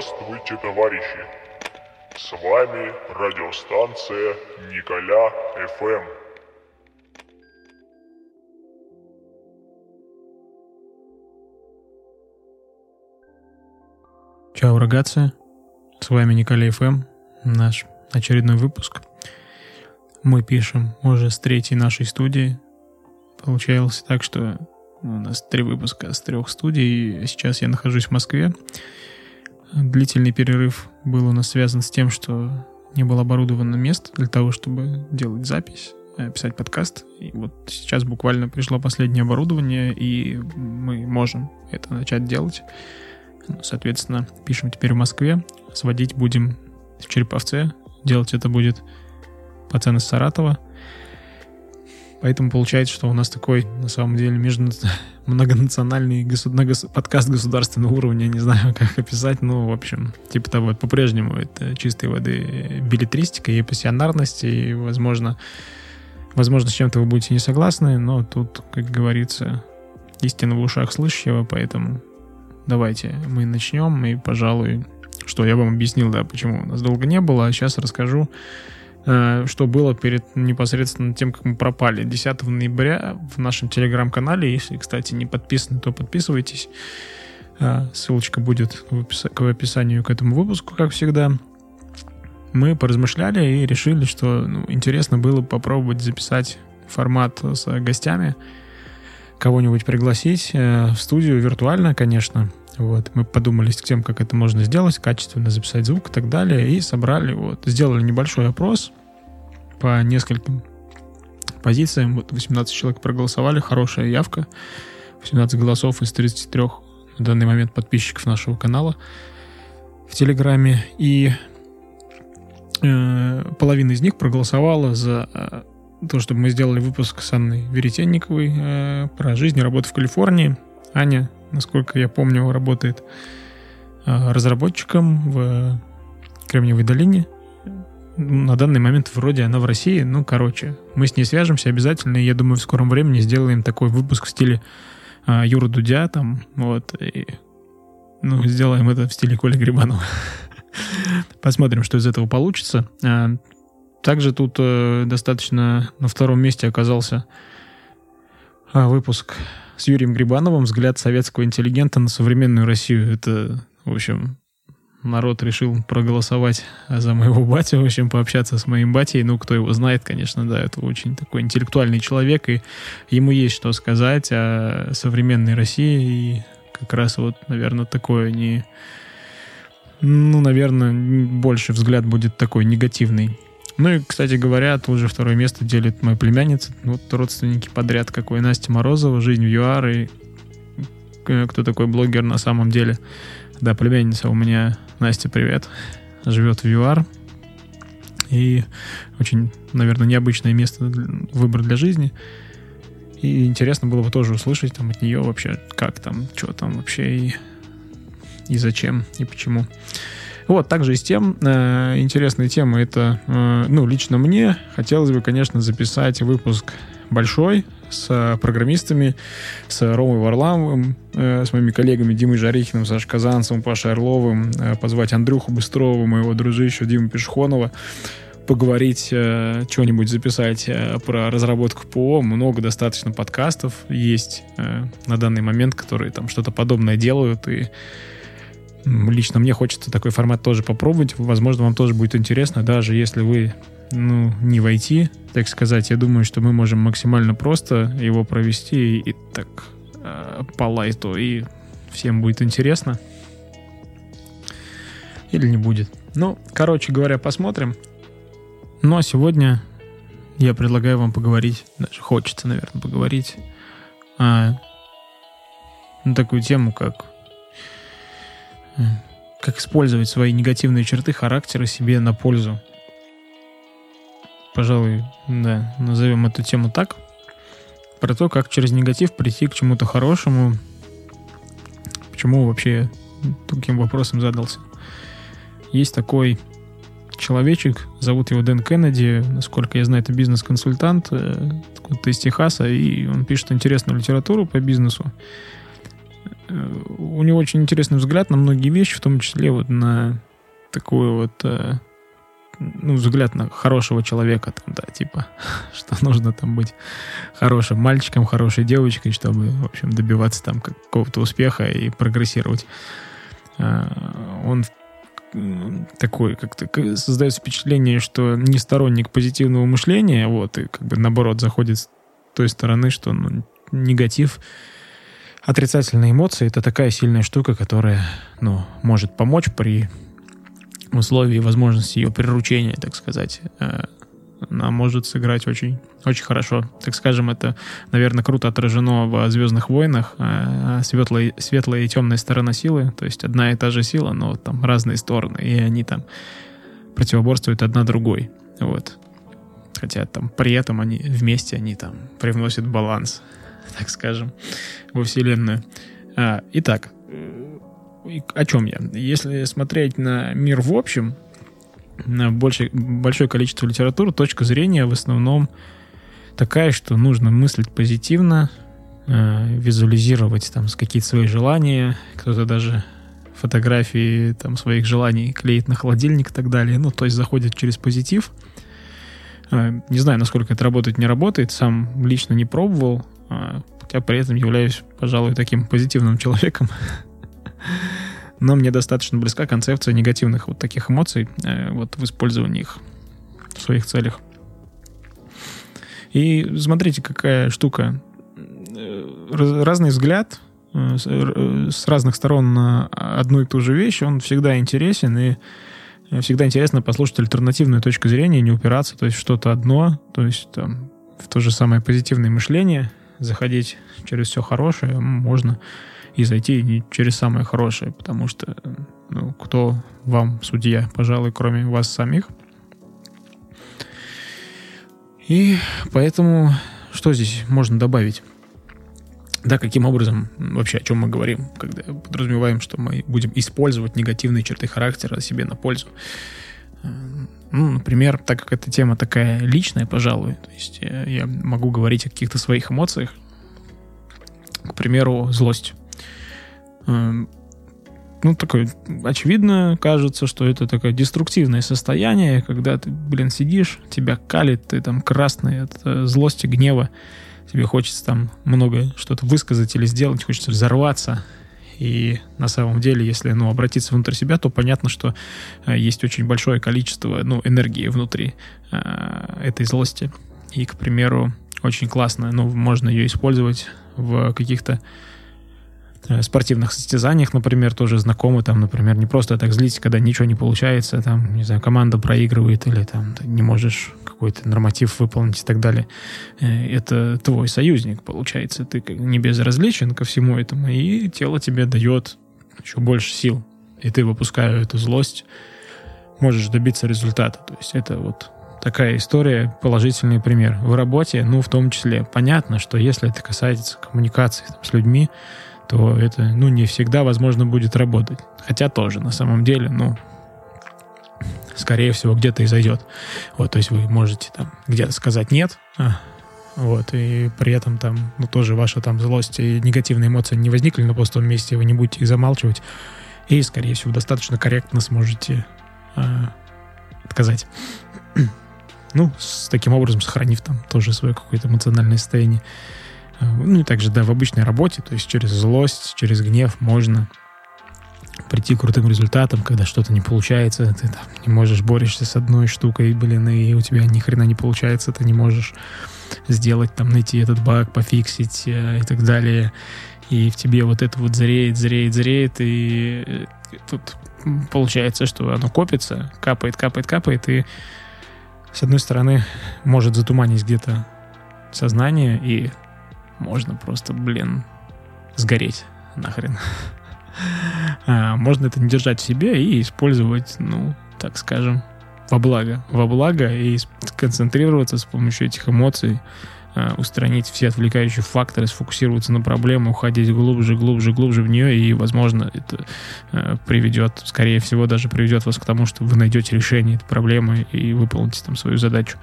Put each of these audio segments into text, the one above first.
Здравствуйте, товарищи! С вами радиостанция Николя ФМ. Чао, рогация. С вами Николя ФМ, наш очередной выпуск. Мы пишем уже с третьей нашей студии. Получалось так, что у нас три выпуска с трех студий. Сейчас я нахожусь в Москве. Длительный перерыв был у нас связан с тем, что не было оборудовано место для того, чтобы делать запись, э, писать подкаст. И вот сейчас буквально пришло последнее оборудование, и мы можем это начать делать. Ну, соответственно, пишем теперь в Москве. Сводить будем в Череповце. Делать это будет пацан из Саратова. Поэтому получается, что у нас такой, на самом деле, между... многонациональный госу... подкаст государственного уровня, не знаю, как описать, но, в общем, типа того, по-прежнему это чистой воды билетристика и пассионарность, и, возможно, возможно, с чем-то вы будете не согласны, но тут, как говорится, истина в ушах слышащего, поэтому давайте мы начнем, и, пожалуй, что я вам объяснил, да, почему нас долго не было, а сейчас расскажу, что было перед непосредственно тем, как мы пропали. 10 ноября в нашем телеграм-канале, если, кстати, не подписаны, то подписывайтесь. Э, ссылочка будет в, опис- в описании к этому выпуску, как всегда. Мы поразмышляли и решили, что ну, интересно было попробовать записать формат с гостями, кого-нибудь пригласить э, в студию виртуально, конечно. Вот, мы подумали с тем, как это можно сделать, качественно записать звук и так далее, и собрали, вот, сделали небольшой опрос по нескольким позициям. Вот 18 человек проголосовали, хорошая явка. 18 голосов из 33 на данный момент подписчиков нашего канала в Телеграме. И э, половина из них проголосовала за э, то, чтобы мы сделали выпуск с Анной Веретенниковой э, про жизнь и работу в Калифорнии. Аня насколько я помню, работает а, разработчиком в Кремниевой долине. На данный момент вроде она в России. Ну, короче, мы с ней свяжемся обязательно. И я думаю, в скором времени сделаем такой выпуск в стиле а, Юра Дудя там, вот. И, ну, сделаем это в стиле Коли Грибанова. Посмотрим, что из этого получится. Также тут э, достаточно на втором месте оказался а, выпуск с Юрием Грибановым «Взгляд советского интеллигента на современную Россию». Это, в общем, народ решил проголосовать за моего батю, в общем, пообщаться с моим батей. Ну, кто его знает, конечно, да, это очень такой интеллектуальный человек, и ему есть что сказать о современной России, и как раз вот, наверное, такое не... Ну, наверное, больше взгляд будет такой негативный. Ну и, кстати говоря, тут же второе место делит моя племянница. Вот родственники подряд, какой Настя Морозова, «Жизнь в ЮАР» и э, кто такой блогер на самом деле. Да, племянница у меня, Настя, привет, живет в ЮАР. И очень, наверное, необычное место, выбор для жизни. И интересно было бы тоже услышать там от нее вообще, как там, что там вообще и, и зачем, и почему. Вот, также из тем, э, интересные темы, это, э, ну, лично мне хотелось бы, конечно, записать выпуск большой с программистами, с Ромой Варламовым, э, с моими коллегами Димой Жарихиным, Сашей Казанцевым, Пашей Орловым, э, позвать Андрюху Быстрова, моего дружища Диму Пешхонова, поговорить, э, что-нибудь записать э, про разработку ПО. Много достаточно подкастов есть э, на данный момент, которые там что-то подобное делают, и Лично мне хочется такой формат тоже попробовать. Возможно, вам тоже будет интересно, даже если вы ну, не войти, так сказать. Я думаю, что мы можем максимально просто его провести и, и так э, по лайту, и всем будет интересно. Или не будет. Ну, короче говоря, посмотрим. Ну, а сегодня я предлагаю вам поговорить, даже хочется, наверное, поговорить о на такую тему, как как использовать свои негативные черты характера себе на пользу. Пожалуй, да, назовем эту тему так. Про то, как через негатив прийти к чему-то хорошему. Почему вообще таким вопросом задался. Есть такой человечек, зовут его Дэн Кеннеди, насколько я знаю, это бизнес-консультант, э, откуда-то из Техаса, и он пишет интересную литературу по бизнесу. У него очень интересный взгляд на многие вещи, в том числе вот на такую вот ну, взгляд на хорошего человека, там, да, типа, что нужно там быть хорошим мальчиком, хорошей девочкой, чтобы, в общем, добиваться там какого-то успеха и прогрессировать. Он такой, как-то создается впечатление, что не сторонник позитивного мышления, вот, и как бы наоборот заходит с той стороны, что ну, негатив, отрицательные эмоции — это такая сильная штука, которая, ну, может помочь при условии возможности ее приручения, так сказать, э, она может сыграть очень, очень хорошо. Так скажем, это, наверное, круто отражено в «Звездных войнах». Э, светлая, светлая и темная сторона силы. То есть одна и та же сила, но там разные стороны. И они там противоборствуют одна другой. Вот. Хотя там при этом они вместе, они там привносят баланс, так скажем, во Вселенную. А, итак, о чем я? Если смотреть на мир в общем, на большее, большое количество литературы, точка зрения в основном такая, что нужно мыслить позитивно, э, визуализировать там какие-то свои желания, кто-то даже фотографии там своих желаний клеит на холодильник и так далее. Ну, то есть заходит через позитив. Э, не знаю, насколько это работает, не работает. Сам лично не пробовал, э, хотя при этом являюсь, пожалуй, таким позитивным человеком. но мне достаточно близка концепция негативных вот таких эмоций э, вот в использовании их в своих целях. И смотрите, какая штука. Э, разный взгляд э, с разных сторон на одну и ту же вещь, он всегда интересен, и всегда интересно послушать альтернативную точку зрения, не упираться, то есть что-то одно, то есть там, в то же самое позитивное мышление, заходить через все хорошее можно и зайти не через самое хорошее, потому что ну, кто вам судья, пожалуй, кроме вас самих. И поэтому что здесь можно добавить? Да, каким образом, вообще о чем мы говорим, когда подразумеваем, что мы будем использовать негативные черты характера себе на пользу. Ну, например, так как эта тема такая личная, пожалуй, то есть я, я могу говорить о каких-то своих эмоциях, к примеру, злость. Эм, ну, такое, очевидно, кажется, что это такое деструктивное состояние, когда ты, блин, сидишь, тебя калит, ты там красный от э, злости, гнева, тебе хочется там много что-то высказать или сделать, хочется взорваться. И на самом деле, если, ну, обратиться внутрь себя, то понятно, что э, есть очень большое количество, ну, энергии внутри э, этой злости. И, к примеру, очень классно, ну, можно ее использовать в каких-то спортивных состязаниях, например, тоже знакомы, там, например, не просто так злить, когда ничего не получается, там, не знаю, команда проигрывает или там ты не можешь какой-то норматив выполнить и так далее. Э, это твой союзник, получается. Ты не безразличен ко всему этому, и тело тебе дает еще больше сил. И ты, выпуская эту злость, можешь добиться результата. То есть это вот такая история, положительный пример. В работе, ну, в том числе, понятно, что если это касается коммуникации там, с людьми, то это, ну, не всегда, возможно, будет работать. Хотя тоже, на самом деле, ну, скорее всего, где-то и зайдет. Вот, то есть вы можете там где-то сказать «нет», а, вот, и при этом там, ну, тоже ваша там злость и негативные эмоции не возникли на пустом месте, вы не будете их замалчивать, и, скорее всего, достаточно корректно сможете а, отказать. ну, с таким образом сохранив там тоже свое какое-то эмоциональное состояние. Ну и также, да, в обычной работе, то есть через злость, через гнев можно прийти к крутым результатам, когда что-то не получается, ты там не можешь, борешься с одной штукой, блин, и у тебя ни хрена не получается, ты не можешь сделать, там, найти этот баг, пофиксить э, и так далее. И в тебе вот это вот зреет, зреет, зреет, и э, тут получается, что оно копится, капает, капает, капает, и с одной стороны может затуманить где-то сознание, и можно просто, блин, сгореть нахрен. А, можно это не держать в себе и использовать, ну, так скажем, во благо. Во благо и сконцентрироваться с помощью этих эмоций, а, устранить все отвлекающие факторы, сфокусироваться на проблеме, уходить глубже, глубже, глубже в нее, и, возможно, это а, приведет, скорее всего, даже приведет вас к тому, что вы найдете решение этой проблемы и выполните там свою задачу.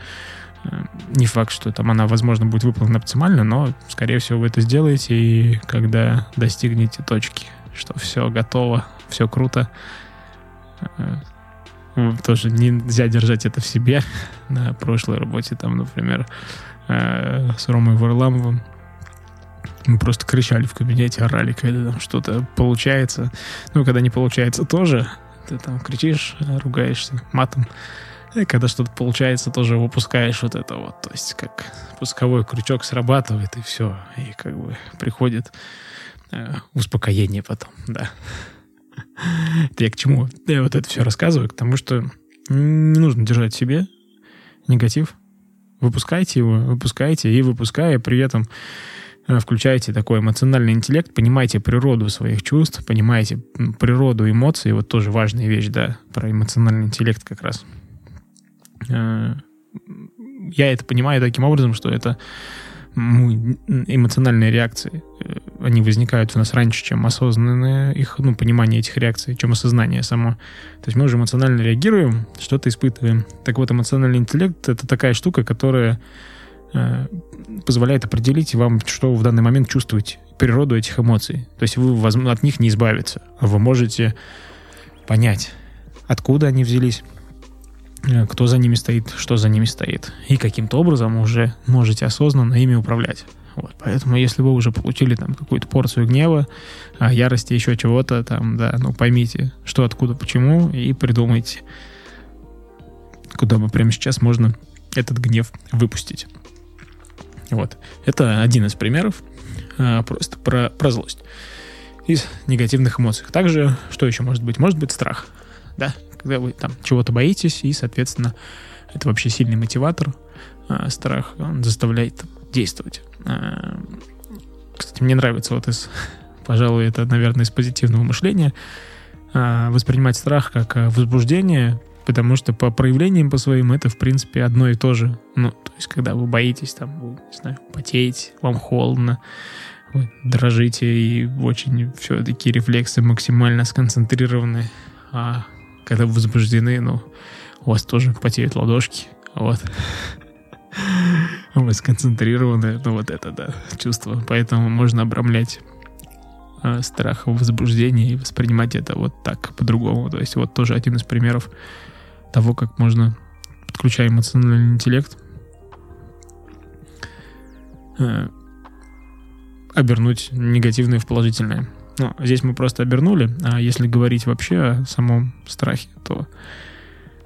Не факт, что там она, возможно, будет выполнена оптимально, но, скорее всего, вы это сделаете, и когда достигнете точки, что все готово, все круто, тоже нельзя держать это в себе. На прошлой работе там, например, с Ромой Варламовым мы просто кричали в кабинете, орали, когда там что-то получается. Ну, когда не получается тоже, ты там кричишь, ругаешься матом. И когда что-то получается, тоже выпускаешь вот это вот. То есть как пусковой крючок срабатывает, и все. И как бы приходит э, успокоение потом, да. Я к чему? Я вот это все рассказываю, к тому, что не нужно держать в себе негатив. Выпускайте его, выпускайте, и выпуская при этом Э, включаете такой эмоциональный интеллект, понимаете природу своих чувств, понимаете природу эмоций, вот тоже важная вещь, да, про эмоциональный интеллект как раз. Э, я это понимаю таким образом, что это эмоциональные реакции, э, они возникают у нас раньше, чем осознанное их, ну, понимание этих реакций, чем осознание само. То есть мы уже эмоционально реагируем, что-то испытываем. Так вот, эмоциональный интеллект — это такая штука, которая Э, позволяет определить вам, что в данный момент чувствовать, природу этих эмоций. То есть вы от них не избавиться. Вы можете понять, откуда они взялись, кто за ними стоит, что за ними стоит. И каким-то образом уже можете осознанно ими управлять. Вот, поэтому, если вы уже получили там какую-то порцию гнева, а, ярости, еще чего-то, там, да, ну поймите, что, откуда, почему, и придумайте, куда бы прямо сейчас можно этот гнев выпустить. Вот. Это один из примеров а, просто про, про злость из негативных эмоций. Также, что еще может быть? Может быть страх, да? Когда вы там чего-то боитесь, и, соответственно, это вообще сильный мотиватор. А, страх, он заставляет действовать. А, кстати, мне нравится вот из, пожалуй, это, наверное, из позитивного мышления, а, воспринимать страх как возбуждение, потому что по проявлениям по своим это, в принципе, одно и то же. Ну, то есть, когда вы боитесь, там, вы, не знаю, потеете, вам холодно, вы дрожите, и очень все такие рефлексы максимально сконцентрированы. А когда вы возбуждены, ну, у вас тоже потеют ладошки, вот. Вы сконцентрированы, ну, вот это, да, чувство. Поэтому можно обрамлять э, страх возбуждения и воспринимать это вот так, по-другому. То есть вот тоже один из примеров того, как можно, подключая эмоциональный интеллект, э, обернуть негативное в положительное. Ну, здесь мы просто обернули, а если говорить вообще о самом страхе, то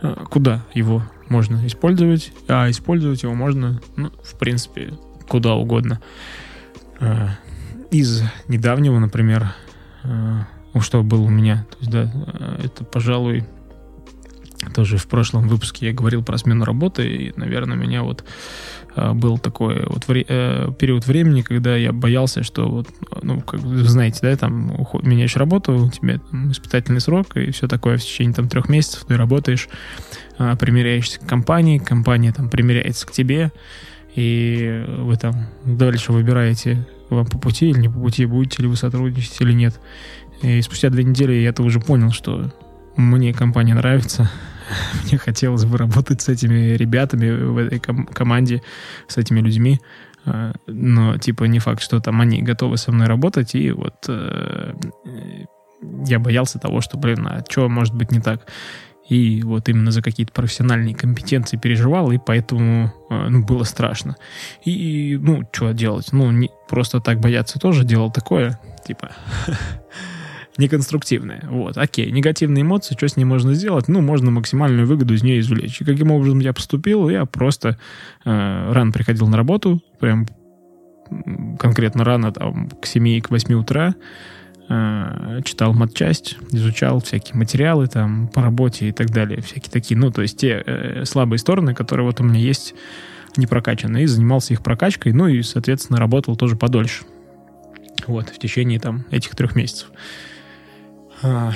э, куда его можно использовать? А использовать его можно, ну, в принципе, куда угодно. Э, из недавнего, например, что было у меня, то есть, да, это, пожалуй, тоже в прошлом выпуске я говорил про смену работы, и, наверное, меня вот был такой вот вре- э, период времени, когда я боялся, что вот, ну, как вы знаете, да, там уход, меняешь работу, у тебя там, испытательный срок и все такое в течение там трех месяцев ты работаешь, а, примеряешься к компании, компания там примеряется к тебе, и вы там дальше выбираете, вам по пути или не по пути, будете ли вы сотрудничать или нет. И спустя две недели я это уже понял, что мне компания нравится, мне хотелось бы работать с этими ребятами в этой ком- команде, с этими людьми. А, но, типа, не факт, что там они готовы со мной работать. И вот э, я боялся того, что, блин, а что может быть не так? И вот именно за какие-то профессиональные компетенции переживал, и поэтому э, ну, было страшно. И, ну, что делать? Ну, не, просто так бояться тоже делал такое. Типа, неконструктивная. Вот, окей, негативные эмоции, что с ней можно сделать? Ну, можно максимальную выгоду из нее извлечь. И каким образом я поступил? Я просто э, рано приходил на работу, прям конкретно рано, там, к 7 к 8 утра, э, читал матчасть, изучал всякие материалы там по работе и так далее, всякие такие, ну, то есть те э, слабые стороны, которые вот у меня есть не прокачанные, и занимался их прокачкой, ну и, соответственно, работал тоже подольше. Вот, в течение там этих трех месяцев. А,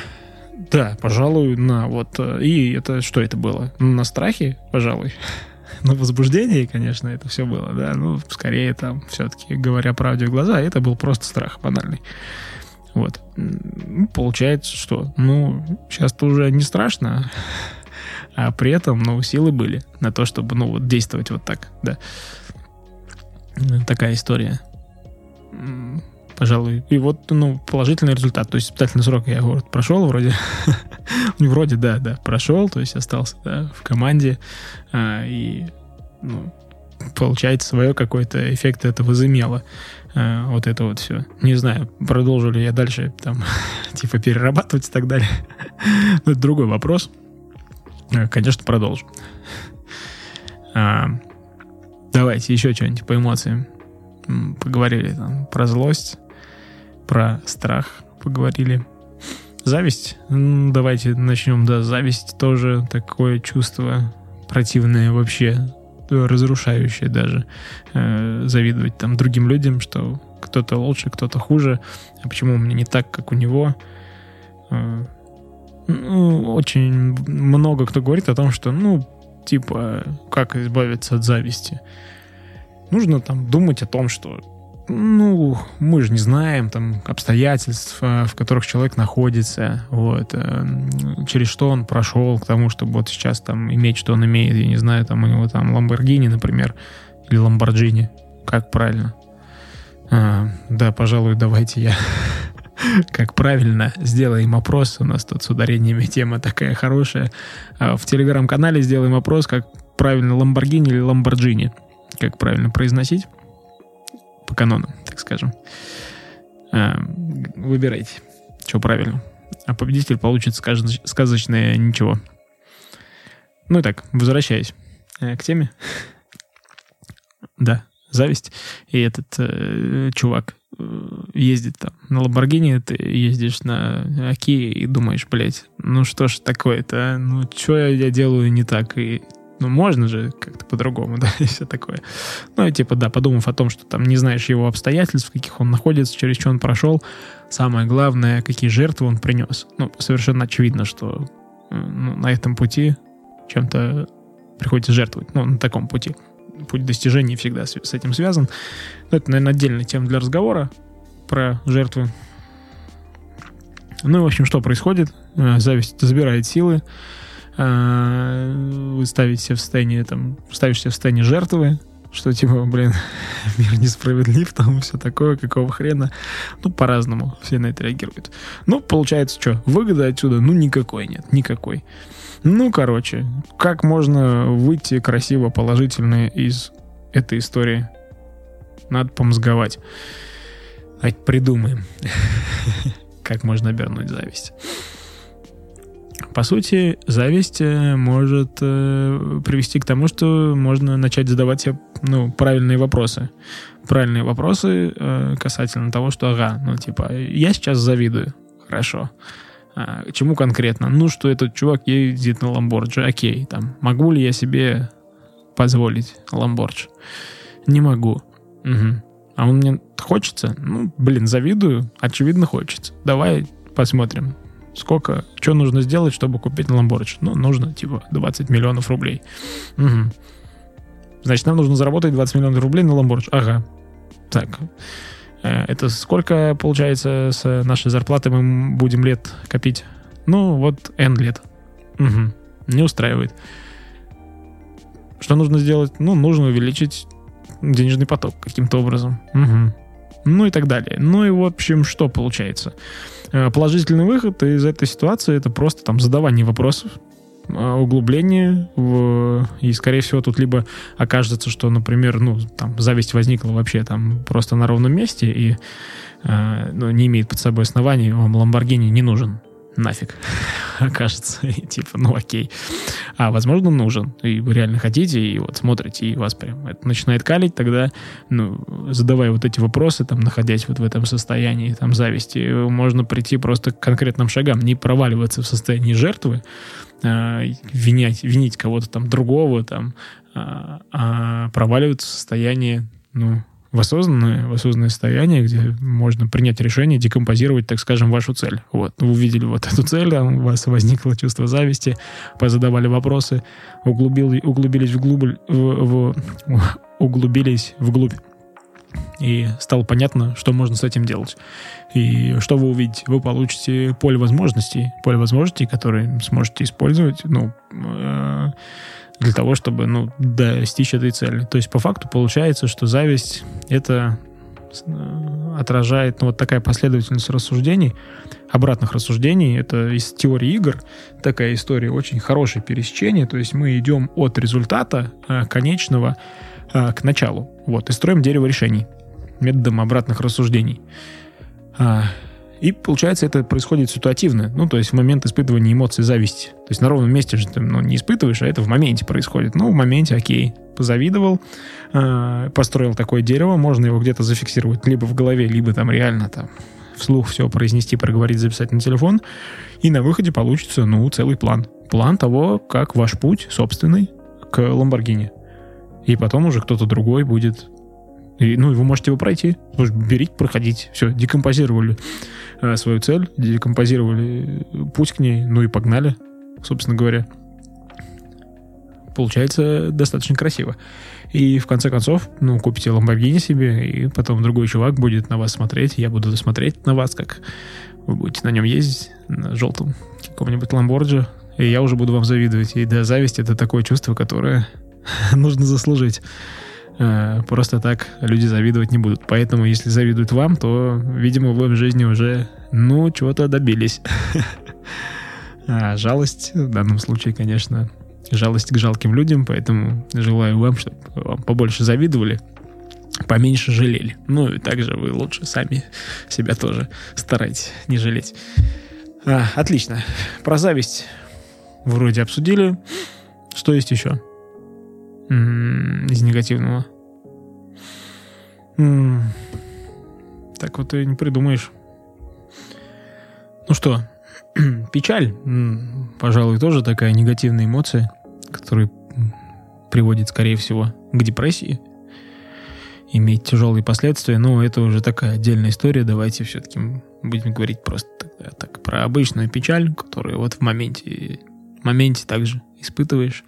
да, пожалуй, на вот. Э, и это что это было? На страхе, пожалуй. На возбуждении, конечно, это все было, да. Ну, скорее там, все-таки, говоря правде в глаза, это был просто страх банальный. Вот. Получается, что, ну, сейчас-то уже не страшно, а при этом, ну, силы были на то, чтобы, ну, вот действовать вот так, да. Такая история. Пожалуй. И вот, ну, положительный результат. То есть испытательный срок я вот прошел вроде. Не вроде, да, да, прошел, то есть остался да, в команде. А, и, ну, получается, свое какой-то эффект это возымело. А, вот это вот все. Не знаю, продолжу ли я дальше там, типа, перерабатывать и так далее. Но это другой вопрос. А, конечно, продолжу. А, давайте еще что-нибудь по эмоциям. Поговорили там про злость, про страх поговорили. Зависть. Давайте начнем, да, зависть тоже такое чувство противное вообще, разрушающее даже. Э, завидовать там другим людям, что кто-то лучше, кто-то хуже, а почему у меня не так, как у него. Э, ну, очень много кто говорит о том, что, ну, типа, как избавиться от зависти. Нужно там думать о том, что ну, мы же не знаем там обстоятельств, в которых человек находится, вот, э, через что он прошел к тому, чтобы вот сейчас там иметь, что он имеет, я не знаю, там у него там Ламборгини, например, или Ламборджини, как правильно? А, да, пожалуй, давайте я как правильно сделаем опрос. У нас тут с ударениями тема такая хорошая. А в телеграм-канале сделаем опрос, как правильно Ламборгини или Ламборджини. Как правильно произносить по канонам, так скажем. А, выбирайте, что правильно. А победитель получит сказочное ничего. Ну и так, возвращаясь э, к теме. да, зависть. И этот э, чувак э, ездит там на Ламборгини, ты ездишь на Аки и думаешь, блядь, ну что ж такое-то, а? ну что я делаю не так, и ну, можно же как-то по-другому, да, и все такое. Ну, и типа, да, подумав о том, что там не знаешь его обстоятельств, в каких он находится, через что он прошел, самое главное, какие жертвы он принес. Ну, совершенно очевидно, что э, ну, на этом пути чем-то приходится жертвовать, ну, на таком пути. Путь достижений всегда с, с этим связан. Но это, наверное, отдельная тема для разговора про жертвы. Ну и, в общем, что происходит? Э, зависть забирает силы, а, вы ставите себя в состояние, там, ставишь себя в состояние жертвы, что типа, блин, мир несправедлив, там все такое, какого хрена. Ну, по-разному все на это реагируют. Ну, получается, что, выгода отсюда, ну, никакой нет, никакой. Ну, короче, как можно выйти красиво, положительно из этой истории? Надо помозговать. Давайте придумаем, как можно обернуть зависть. По сути, зависть э, может э, привести к тому, что можно начать задавать себе ну, правильные вопросы. Правильные вопросы э, касательно того, что, ага, ну, типа, я сейчас завидую. Хорошо. А, чему конкретно? Ну, что этот чувак ездит на Ламбордже. Окей, там, могу ли я себе позволить Ламбордж? Не могу. Угу. А он мне хочется? Ну, блин, завидую. Очевидно, хочется. Давай посмотрим сколько, что нужно сделать, чтобы купить Lamborghini? Ну, нужно, типа, 20 миллионов рублей. Угу. Значит, нам нужно заработать 20 миллионов рублей на Lamborghini. Ага. Так. Э, это сколько, получается, с нашей зарплаты мы будем лет копить? Ну, вот N лет. Угу. Не устраивает. Что нужно сделать? Ну, нужно увеличить денежный поток каким-то образом. Угу. Ну и так далее. Ну и, в общем, что получается? Э, положительный выход из этой ситуации это просто там задавание вопросов, э, углубление в... и скорее всего тут либо окажется, что, например, ну там зависть возникла вообще там просто на ровном месте и э, ну, не имеет под собой оснований, вам Ламборгини не нужен нафиг окажется. И типа, ну окей. А возможно нужен. И вы реально хотите, и вот смотрите, и вас прям это начинает калить, тогда, ну, задавая вот эти вопросы, там, находясь вот в этом состоянии, там, зависти, можно прийти просто к конкретным шагам, не проваливаться в состоянии жертвы, а, винять, винить кого-то там другого, там, а, а проваливаться в состояние, ну, в осознанное, в осознанное состояние, где можно принять решение декомпозировать, так скажем, вашу цель. Вот, вы увидели вот эту цель, там у вас возникло чувство зависти, позадавали вопросы, углубил, углубились вглубь, в, в, углубились вглубь и стало понятно, что можно с этим делать. И что вы увидите? Вы получите поле возможностей, поле возможностей, которые сможете использовать, ну, э, для того, чтобы, ну, достичь этой цели. То есть, по факту получается, что зависть — это э, отражает ну, вот такая последовательность рассуждений, обратных рассуждений. Это из теории игр такая история, очень хорошее пересечение. То есть мы идем от результата э, конечного э, к началу. Вот, и строим дерево решений методом обратных рассуждений. И получается, это происходит ситуативно. Ну, то есть в момент испытывания эмоций зависти. То есть на ровном месте же ты ну, не испытываешь, а это в моменте происходит. Ну, в моменте, окей, позавидовал, э, построил такое дерево, можно его где-то зафиксировать либо в голове, либо там реально там вслух все произнести, проговорить, записать на телефон. И на выходе получится, ну, целый план. План того, как ваш путь собственный к Ламборгини. И потом уже кто-то другой будет и, ну, вы можете его пройти. Берите, проходите. Все, декомпозировали свою цель, декомпозировали путь к ней, ну и погнали, собственно говоря. Получается достаточно красиво. И в конце концов, ну, купите Lamborghini себе, и потом другой чувак будет на вас смотреть, я буду смотреть на вас, как вы будете на нем ездить, на желтом каком-нибудь Ламборджи, и я уже буду вам завидовать. И да, зависть — это такое чувство, которое нужно заслужить. Э, просто так люди завидовать не будут. Поэтому, если завидуют вам, то, видимо, вы в жизни уже, ну, чего-то добились. А жалость в данном случае, конечно, жалость к жалким людям, поэтому желаю вам, чтобы вам побольше завидовали, поменьше жалели. Ну и также вы лучше сами себя тоже старайтесь не жалеть. А, отлично. Про зависть вроде обсудили. Что есть еще? Из негативного. Так вот и не придумаешь. Ну что, печаль, пожалуй, тоже такая негативная эмоция, которая приводит, скорее всего, к депрессии, имеет тяжелые последствия, но это уже такая отдельная история. Давайте все-таки будем говорить просто тогда, так про обычную печаль, которую вот в моменте, в моменте также испытываешь.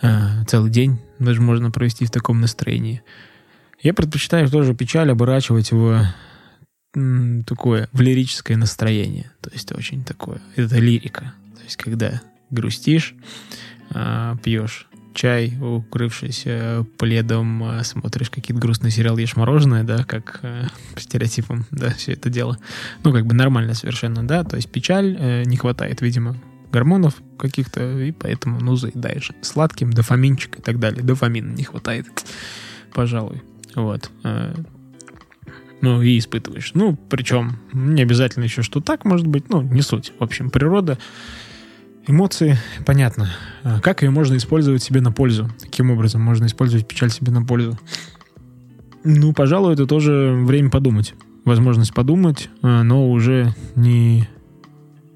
Э, целый день даже можно провести в таком настроении. Я предпочитаю тоже печаль оборачивать в такое, в лирическое настроение. То есть очень такое, это лирика. То есть когда грустишь, э, пьешь чай, укрывшись пледом, э, смотришь какие-то грустные сериалы, ешь мороженое, да, как по стереотипам, да, все это дело. Ну, как бы нормально совершенно, да, то есть печаль не хватает, видимо, гормонов каких-то, и поэтому, ну, заедаешь сладким, дофаминчик и так далее. Дофамина не хватает, пожалуй. Вот. Э, ну, и испытываешь. Ну, причем не обязательно еще, что так может быть, ну, не суть. В общем, природа, эмоции, понятно. А как ее можно использовать себе на пользу? Каким образом можно использовать печаль себе на пользу? Ну, пожалуй, это тоже время подумать. Возможность подумать, э, но уже не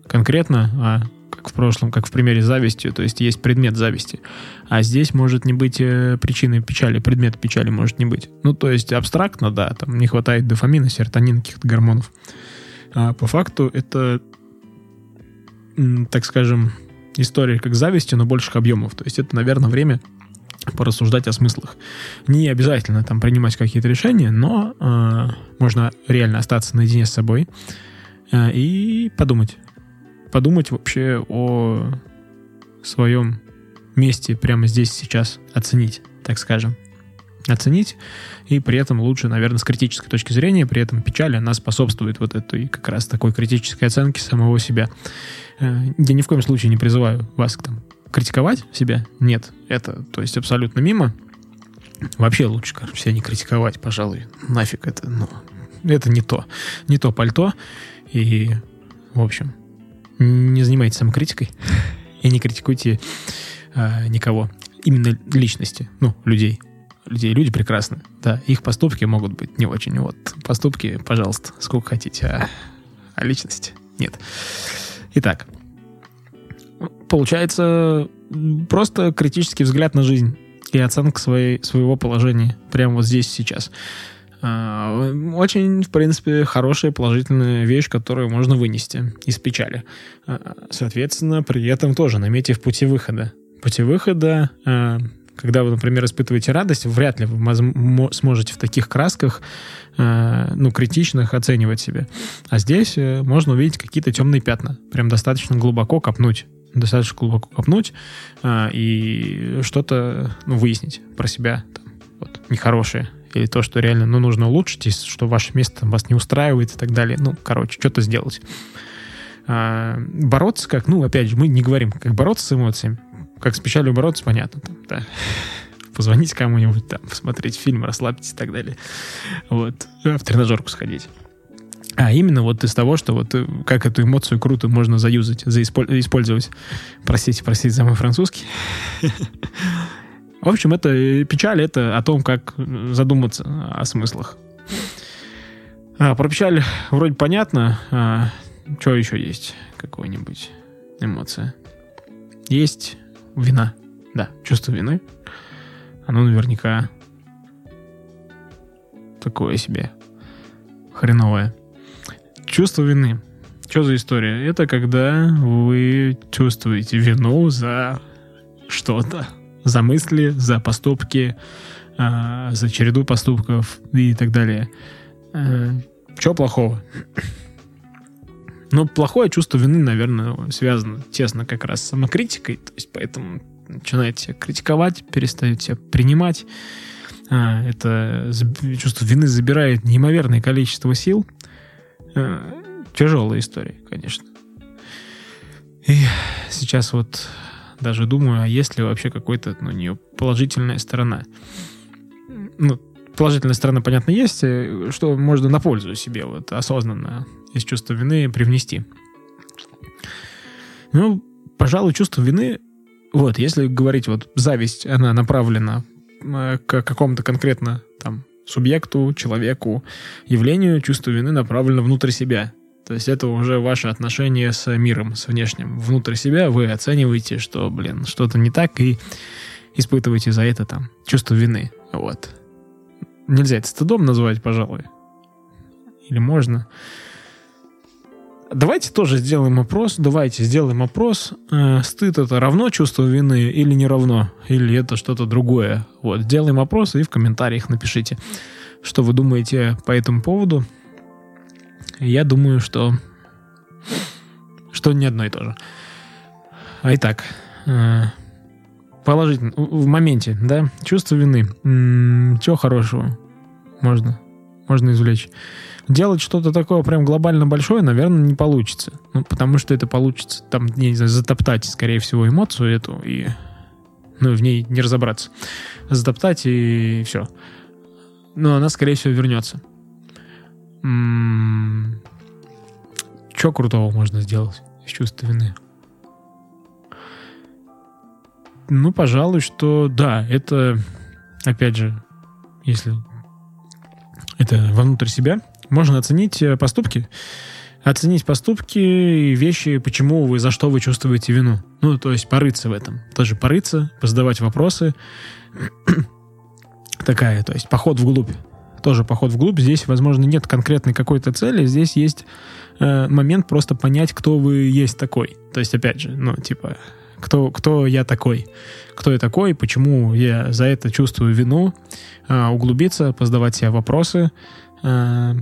конкретно, а как в прошлом, как в примере завистью, то есть есть предмет зависти. А здесь может не быть э, причиной печали, предмет печали может не быть. Ну, то есть абстрактно, да, там не хватает дофамина, серотонина, каких-то гормонов. А по факту это, так скажем, история как зависти, но больших объемов. То есть это, наверное, время порассуждать о смыслах. Не обязательно там принимать какие-то решения, но э, можно реально остаться наедине с собой э, и подумать, подумать вообще о своем месте прямо здесь сейчас, оценить, так скажем. Оценить, и при этом лучше, наверное, с критической точки зрения, при этом печаль, она способствует вот этой как раз такой критической оценке самого себя. Э, я ни в коем случае не призываю вас там критиковать себя. Нет, это, то есть, абсолютно мимо. Вообще лучше, короче, себя не критиковать, пожалуй. Нафиг это, ну, это не то. Не то пальто. И, в общем, не занимайтесь самокритикой и не критикуйте э, никого. Именно личности, ну, людей. Людей, люди прекрасны, да, их поступки могут быть не очень. Вот поступки, пожалуйста, сколько хотите, а, а личности нет. Итак, получается просто критический взгляд на жизнь и оценка своей, своего положения прямо вот здесь сейчас. А, очень, в принципе, хорошая положительная вещь, которую можно вынести из печали. А, соответственно, при этом тоже наметив пути выхода. Пути выхода, а, Когда вы, например, испытываете радость, вряд ли вы сможете в таких красках, ну, критичных оценивать себя. А здесь э, можно увидеть какие-то темные пятна. Прям достаточно глубоко копнуть. Достаточно глубоко копнуть э, и что-то ну, выяснить про себя. Там, вот, нехорошее. Или то, что реально ну, нужно улучшить, и что ваше место вас не устраивает и так далее. Ну, короче, что-то сделать. А, бороться как, ну, опять же, мы не говорим, как бороться с эмоциями. Как с печалью бороться, понятно. Там, да. Позвонить кому-нибудь, там, посмотреть фильм, расслабиться и так далее. Вот. В тренажерку сходить. А именно вот из того, что вот э, как эту эмоцию круто можно заюзать, использовать. Простите, простите за мой французский. В общем, это печаль, это о том, как задуматься о смыслах. А, про печаль вроде понятно. А, что еще есть? Какой-нибудь эмоция? Есть вина. Да, чувство вины. Оно наверняка такое себе хреновое. Чувство вины. Что за история? Это когда вы чувствуете вину за что-то. За мысли, за поступки, э, за череду поступков и так далее. Э, что плохого? Но плохое чувство вины, наверное, связано тесно как раз с самокритикой. То есть поэтому начинаете критиковать, перестаете принимать. А, это чувство вины забирает неимоверное количество сил. А, тяжелая история, конечно. И сейчас вот даже думаю, а есть ли вообще какой-то ну, нее положительная сторона. Ну, положительная сторона, понятно, есть, э, что можно на пользу себе вот осознанно из чувства вины привнести. Ну, пожалуй, чувство вины, вот, если говорить, вот, зависть, она направлена э, к какому-то конкретно там субъекту, человеку, явлению, чувство вины направлено внутрь себя. То есть это уже ваше отношение с миром, с внешним. Внутрь себя вы оцениваете, что, блин, что-то не так, и испытываете за это там чувство вины. Вот. Нельзя это стыдом называть, пожалуй. Или можно. Давайте тоже сделаем опрос. Давайте сделаем опрос. Э, стыд это равно чувство вины или не равно? Или это что-то другое? Вот, сделаем опрос и в комментариях напишите, что вы думаете по этому поводу. Я думаю, что что не одно и то же. А итак, э, положительно, в моменте, да, чувство вины. М-м, чего хорошего можно, можно извлечь? Делать что-то такое прям глобально большое, наверное, не получится. Ну, потому что это получится, там, я не знаю, затоптать, скорее всего, эмоцию эту и ну, в ней не разобраться. Затоптать и все. Но она, скорее всего, вернется. Что крутого можно сделать из чувства вины? Ну, пожалуй, что да, это, опять же, если это вовнутрь себя, можно оценить э, поступки, оценить поступки и вещи, почему вы, за что вы чувствуете вину. Ну, то есть порыться в этом. Тоже порыться, позадавать вопросы. Такая, то есть поход вглубь. Тоже поход вглубь. Здесь, возможно, нет конкретной какой-то цели. Здесь есть э, момент просто понять, кто вы есть такой. То есть, опять же, ну, типа, кто, кто я такой, кто я такой, почему я за это чувствую вину, э, углубиться, позадавать себе вопросы, э,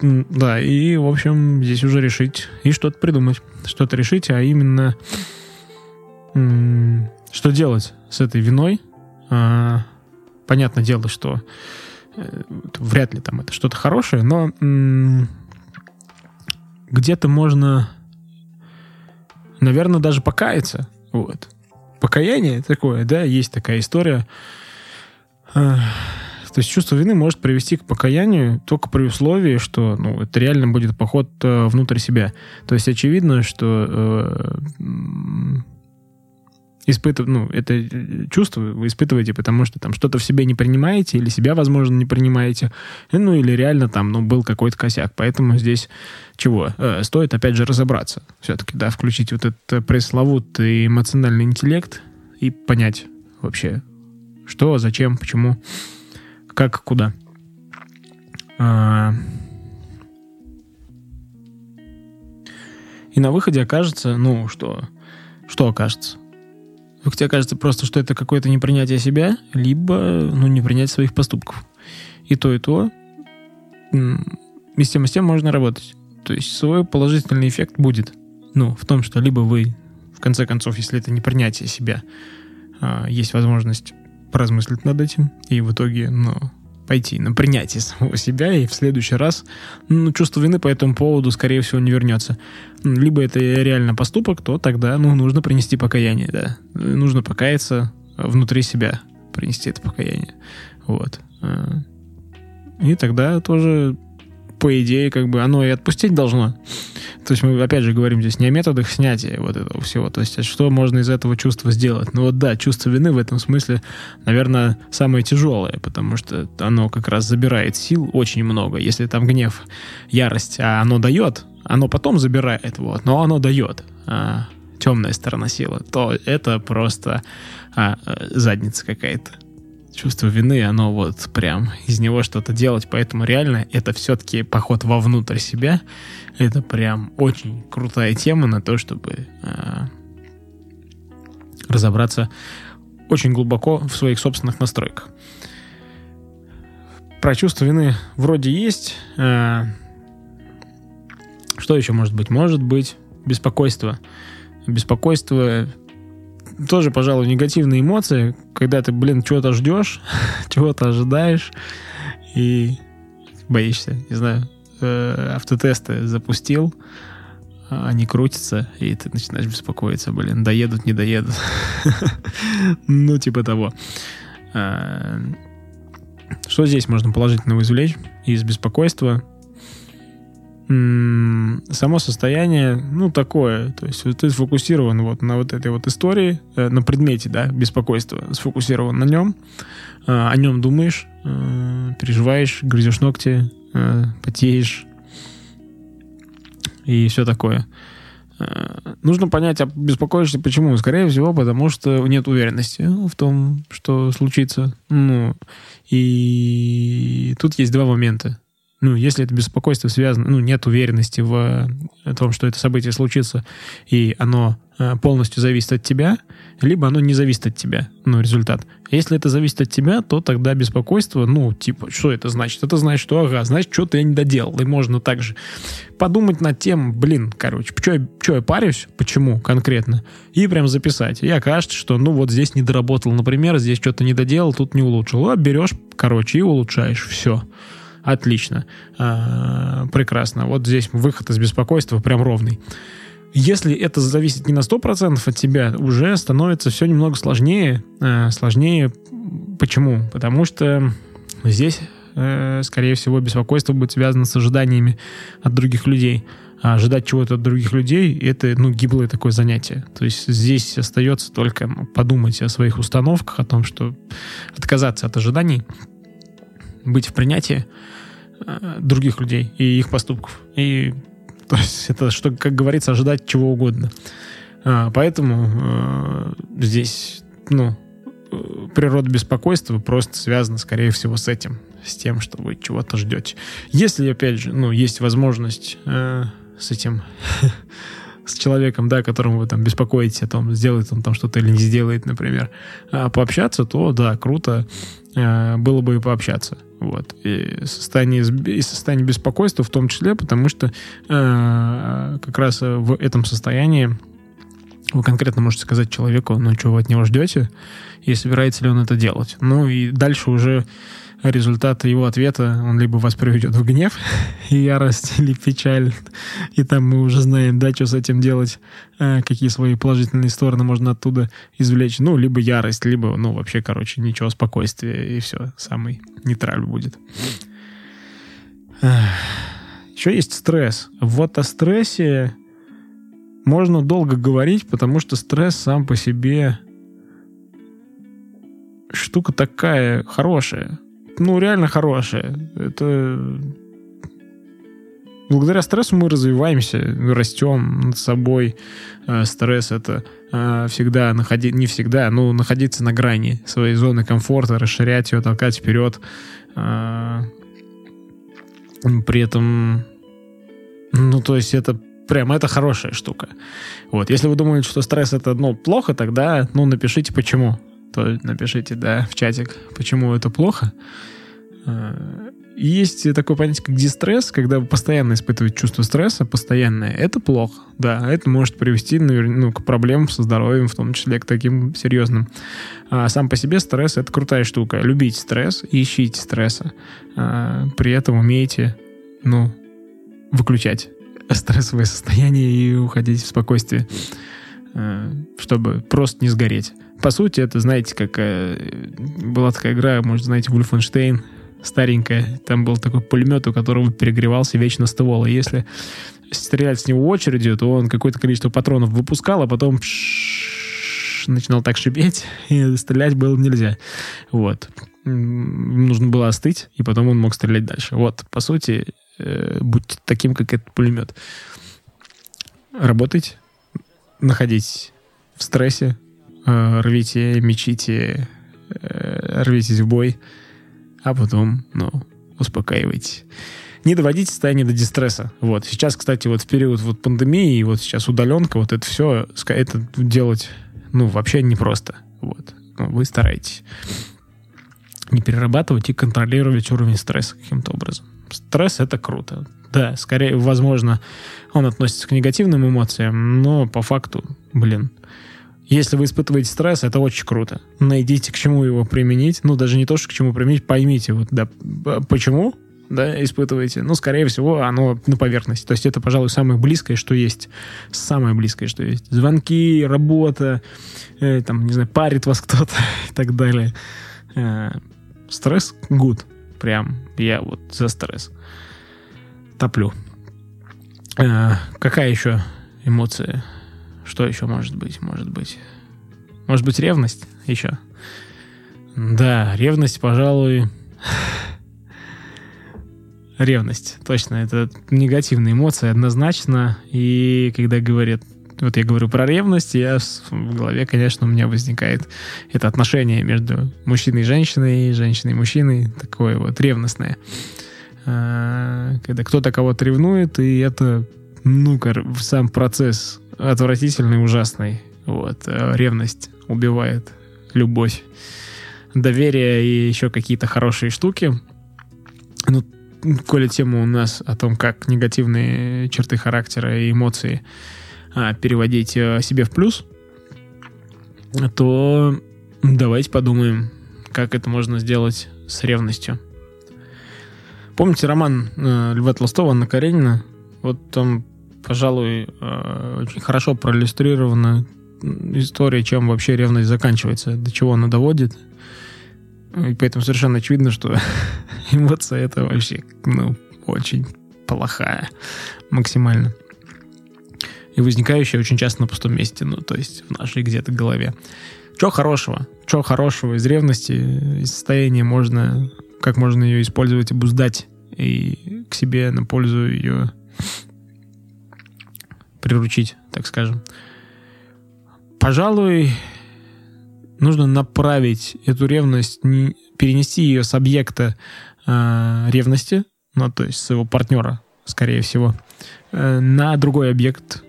да, и, в общем, здесь уже решить и что-то придумать. Что-то решить, а именно что делать с этой виной. А, понятное дело, что вряд ли там это что-то хорошее, но где-то можно, наверное, даже покаяться. Вот. Покаяние такое, да, есть такая история. То есть чувство вины может привести к покаянию только при условии, что ну, это реально будет поход э, внутрь себя. То есть очевидно, что э, испытыв... ну, это чувство вы испытываете, потому что там что-то в себе не принимаете, или себя, возможно, не принимаете, ну, или реально там, ну, был какой-то косяк. Поэтому здесь чего? Э, стоит, опять же, разобраться. Все-таки, да, включить вот этот пресловутый эмоциональный интеллект и понять вообще, что, зачем, почему как куда. А... И на выходе окажется, ну, что, что окажется? Либо тебе кажется просто, что это какое-то непринятие себя, либо ну, непринятие своих поступков. И то, и то. И с тем, и с тем можно работать. То есть свой положительный эффект будет. Ну, в том, что либо вы, в конце концов, если это не принятие себя, а, есть возможность поразмыслить над этим, и в итоге, ну, пойти на принятие самого себя, и в следующий раз ну, чувство вины по этому поводу, скорее всего, не вернется. Либо это реально поступок, то тогда ну, нужно принести покаяние, да. Нужно покаяться внутри себя, принести это покаяние. Вот. А, и тогда тоже по идее, как бы оно и отпустить должно. То есть мы, опять же, говорим здесь не о методах снятия вот этого всего. То есть а что можно из этого чувства сделать? Ну вот да, чувство вины в этом смысле, наверное, самое тяжелое, потому что оно как раз забирает сил очень много. Если там гнев, ярость, а оно дает, оно потом забирает, вот, но оно дает. А, темная сторона силы, то это просто а, задница какая-то чувство вины, оно вот прям из него что-то делать. Поэтому реально это все-таки поход вовнутрь себя. Это прям очень крутая тема на то, чтобы э, разобраться очень глубоко в своих собственных настройках. Про чувство вины вроде есть. Э, что еще может быть? Может быть беспокойство. Беспокойство тоже, пожалуй, негативные эмоции, когда ты, блин, чего-то ждешь, чего-то ожидаешь и боишься, не знаю, э, автотесты запустил, они крутятся, и ты начинаешь беспокоиться, блин, доедут, не доедут. ну, типа того. А, что здесь можно положительного извлечь из беспокойства? Само состояние, ну, такое. То есть ты сфокусирован вот на вот этой вот истории, э, на предмете, да, беспокойства, сфокусирован на нем, э, о нем думаешь, э, переживаешь, грызешь ногти, потеешь и все такое. Нужно понять, а беспокоишься почему? Скорее всего, потому что нет уверенности в том, что случится. Ну, и тут есть два момента ну, если это беспокойство связано, ну, нет уверенности в э, том, что это событие случится, и оно э, полностью зависит от тебя, либо оно не зависит от тебя, ну, результат. Если это зависит от тебя, то тогда беспокойство, ну, типа, что это значит? Это значит, что, ага, значит, что-то я не доделал. И можно также подумать над тем, блин, короче, что я, что я парюсь, почему конкретно, и прям записать. И окажется, что, ну, вот здесь не доработал, например, здесь что-то не доделал, тут не улучшил. А берешь, короче, и улучшаешь. Все. Отлично. А, прекрасно. Вот здесь выход из беспокойства прям ровный. Если это зависит не на 100% от тебя, уже становится все немного сложнее. А, сложнее почему? Потому что здесь, э, скорее всего, беспокойство будет связано с ожиданиями от других людей. А ожидать чего-то от других людей — это, ну, гиблое такое занятие. То есть здесь остается только подумать о своих установках, о том, что отказаться от ожиданий, быть в принятии, других людей и их поступков. И то есть это, что, как говорится, ожидать чего угодно. А, поэтому э, здесь, ну, э, природа беспокойства просто связана, скорее всего, с этим, с тем, что вы чего-то ждете. Если, опять же, ну, есть возможность э, с этим с человеком, да, которому вы там беспокоитесь о том, сделает он там что-то или не сделает, например, пообщаться, то да, круто э, было бы и пообщаться. Вот. И состояние, и состояние беспокойства в том числе, потому что э, как раз в этом состоянии вы конкретно можете сказать человеку, ну, что вы от него ждете, и собирается ли он это делать. Ну, и дальше уже результат его ответа он либо вас приведет в гнев и ярость, или печаль. И там мы уже знаем, да, что с этим делать, э, какие свои положительные стороны можно оттуда извлечь. Ну, либо ярость, либо, ну, вообще, короче, ничего, спокойствие, и все, самый нейтраль будет. Еще есть стресс. Вот о стрессе можно долго говорить, потому что стресс сам по себе штука такая хорошая ну, реально хорошая. Это... Благодаря стрессу мы развиваемся, растем над собой. Э, стресс — это э, всегда находить, не всегда, но находиться на грани своей зоны комфорта, расширять ее, толкать вперед. Э, при этом, ну, то есть это прям это хорошая штука. Вот, если вы думаете, что стресс это, ну, плохо, тогда, ну, напишите почему. То напишите, да, в чатик, почему это плохо. Э, есть такое понятие, как дистресс, когда вы постоянно испытываете чувство стресса, постоянное. Это плохо, да. Это может привести ну, к проблемам со здоровьем, в том числе к таким серьезным. А сам по себе стресс — это крутая штука. Любите стресс, ищите стресса. А, при этом умейте, ну, выключать стрессовое состояние и уходить в спокойствие, а, чтобы просто не сгореть. По сути, это, знаете, как э, была такая игра, может, знаете, Wolfenstein — старенькая. Там был такой пулемет, у которого перегревался вечно ствол. И если стрелять с него очередью, то он какое-то количество патронов выпускал, а потом начинал так шипеть, и стрелять было нельзя. Вот. Нужно было остыть, и потом он мог стрелять дальше. Вот, по сути, э, будьте таким, как этот пулемет. Работать, находить в стрессе, рвите, мечите, э, рвитесь в бой, а потом, ну, успокаивайтесь. Не доводите состояние до дистресса. Вот. Сейчас, кстати, вот в период вот пандемии, и вот сейчас удаленка, вот это все, это делать, ну, вообще непросто. Вот. Ну, вы стараетесь не перерабатывать и контролировать уровень стресса каким-то образом. Стресс — это круто. Да, скорее, возможно, он относится к негативным эмоциям, но по факту, блин, если вы испытываете стресс, это очень круто. Найдите, к чему его применить. Ну, даже не то, что к чему применить, поймите, вот, да, почему да, испытываете. Ну, скорее всего, оно на поверхности. То есть это, пожалуй, самое близкое, что есть. Самое близкое, что есть. Звонки, работа, э, там, не знаю, парит вас кто-то и так далее. Э, стресс good. Прям я вот за стресс. Топлю. Э, какая еще эмоция что еще может быть? Может быть... Может быть, ревность еще? Да, ревность, пожалуй... Ревность, точно, это негативная эмоция однозначно. И когда говорят, вот я говорю про ревность, я в голове, конечно, у меня возникает это отношение между мужчиной и женщиной, женщиной и мужчиной, такое вот ревностное. А, когда кто-то кого-то ревнует, и это, ну, сам процесс отвратительный, ужасный. Вот. Э, ревность убивает любовь, доверие и еще какие-то хорошие штуки. Ну, коли тема у нас о том, как негативные черты характера и эмоции а, переводить а, себе в плюс, то давайте подумаем, как это можно сделать с ревностью. Помните роман э, Льва Толстого «Анна Каренина»? Вот там пожалуй, э, очень хорошо проиллюстрирована история, чем вообще ревность заканчивается, до чего она доводит. И поэтому совершенно очевидно, что эмоция это вообще, ну, очень плохая максимально. И возникающая очень часто на пустом месте, ну, то есть в нашей где-то голове. Что хорошего? Что хорошего из ревности, из состояния можно, как можно ее использовать, обуздать и к себе на пользу ее приручить, так скажем. Пожалуй, нужно направить эту ревность, перенести ее с объекта э, ревности, ну, то есть своего партнера, скорее всего, э, на другой объект,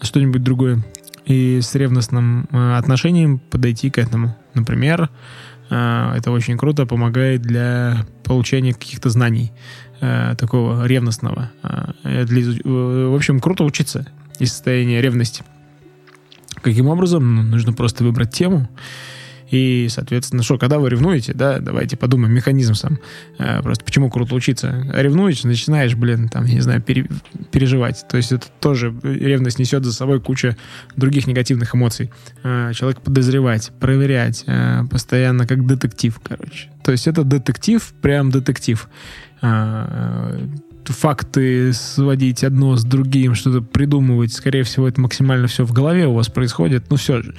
что-нибудь другое, и с ревностным э, отношением подойти к этому. Например, э, это очень круто, помогает для получения каких-то знаний э, такого ревностного. Э, для, э, в общем, круто учиться из состояния ревности. Каким образом? Ну, нужно просто выбрать тему. И, соответственно, что, когда вы ревнуете, да, давайте подумаем, механизм сам. А, просто почему круто учиться? Ревнуешь, начинаешь, блин, там, не знаю, пере, переживать. То есть это тоже, ревность несет за собой куча других негативных эмоций. А, человек подозревать, проверять, а, постоянно как детектив, короче. То есть это детектив, прям детектив факты сводить одно с другим, что-то придумывать. Скорее всего, это максимально все в голове у вас происходит. Ну, все же.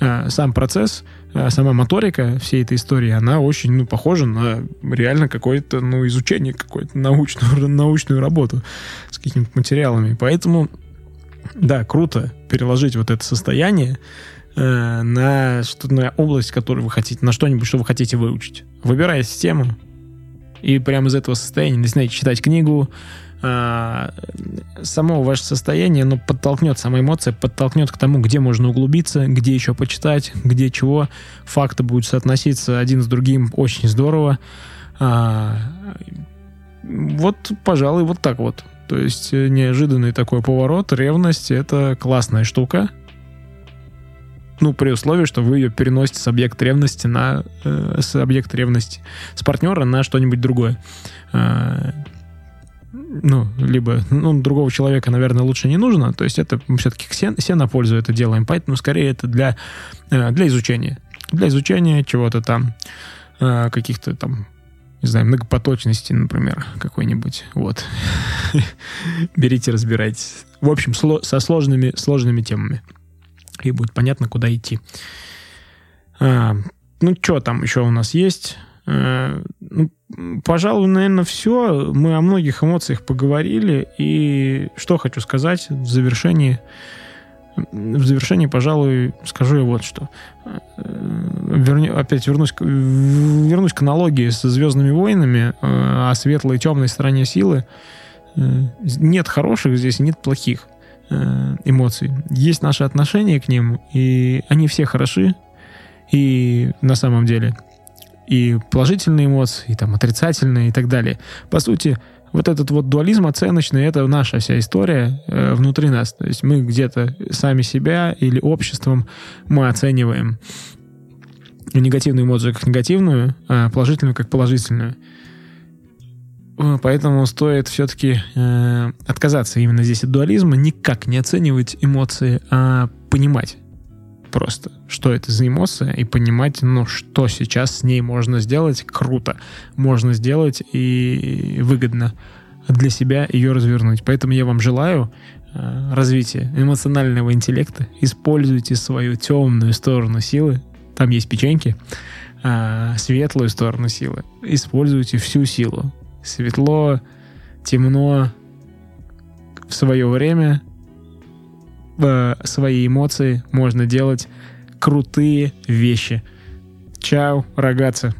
А, сам процесс, а, сама моторика всей этой истории, она очень, ну, похожа на реально какое-то, ну, изучение, какую-то научную, научную работу с какими-то материалами. Поэтому, да, круто переложить вот это состояние э, на, что, на область, которую вы хотите, на что-нибудь, что вы хотите выучить. Выбирая систему, И прямо из этого состояния начинаете читать книгу, а, само ваше состояние, оно подтолкнет, сама эмоция подтолкнет к тому, где можно углубиться, где еще почитать, где чего. Факты будут соотноситься один с другим очень здорово. А, вот, пожалуй, вот так вот. То есть э, неожиданный такой поворот, ревность — это классная штука. Ну, при условии, что вы ее переносите с объекта ревности на... Э, с объекта ревности с партнера на что-нибудь другое. Э, ну, либо ну, другого человека, наверное, лучше не нужно. То есть это все-таки все, все на пользу это делаем. Поэтому скорее это для, э, для изучения. Для изучения чего-то там, э, каких-то там не знаю, многопоточности, например, какой-нибудь. Вот. Берите, разбирайтесь. В общем, сло- со сложными, сложными темами. И будет понятно, куда идти. А, ну, что там еще у нас есть? А, ну, пожалуй, наверное, все. Мы о многих эмоциях поговорили. И что хочу сказать в завершении. В завершении, пожалуй, скажу я вот что. Верни, опять вернусь, вернусь к аналогии со «Звездными войнами» о светлой и темной стороне силы. Нет хороших здесь, нет плохих эмоций. Есть наши отношения к ним, и они все хороши. И на самом деле – и положительные эмоции, и там отрицательные и так далее. По сути, вот этот вот дуализм оценочный, это наша вся история э, внутри нас. То есть мы где-то сами себя или обществом мы оцениваем негативную эмоцию как негативную, а положительную как положительную. Э, поэтому стоит все-таки э, отказаться именно здесь от дуализма, никак не оценивать эмоции, а понимать просто, что это за эмоция, и понимать, ну, что сейчас с ней можно сделать круто, можно сделать и выгодно для себя ее развернуть. Поэтому я вам желаю э, развития эмоционального интеллекта. Используйте свою темную сторону силы. Там есть печеньки. Э, светлую сторону силы. Используйте всю силу. Светло, темно в свое время э, свои эмоции можно делать крутые вещи. Чао, рогатцы.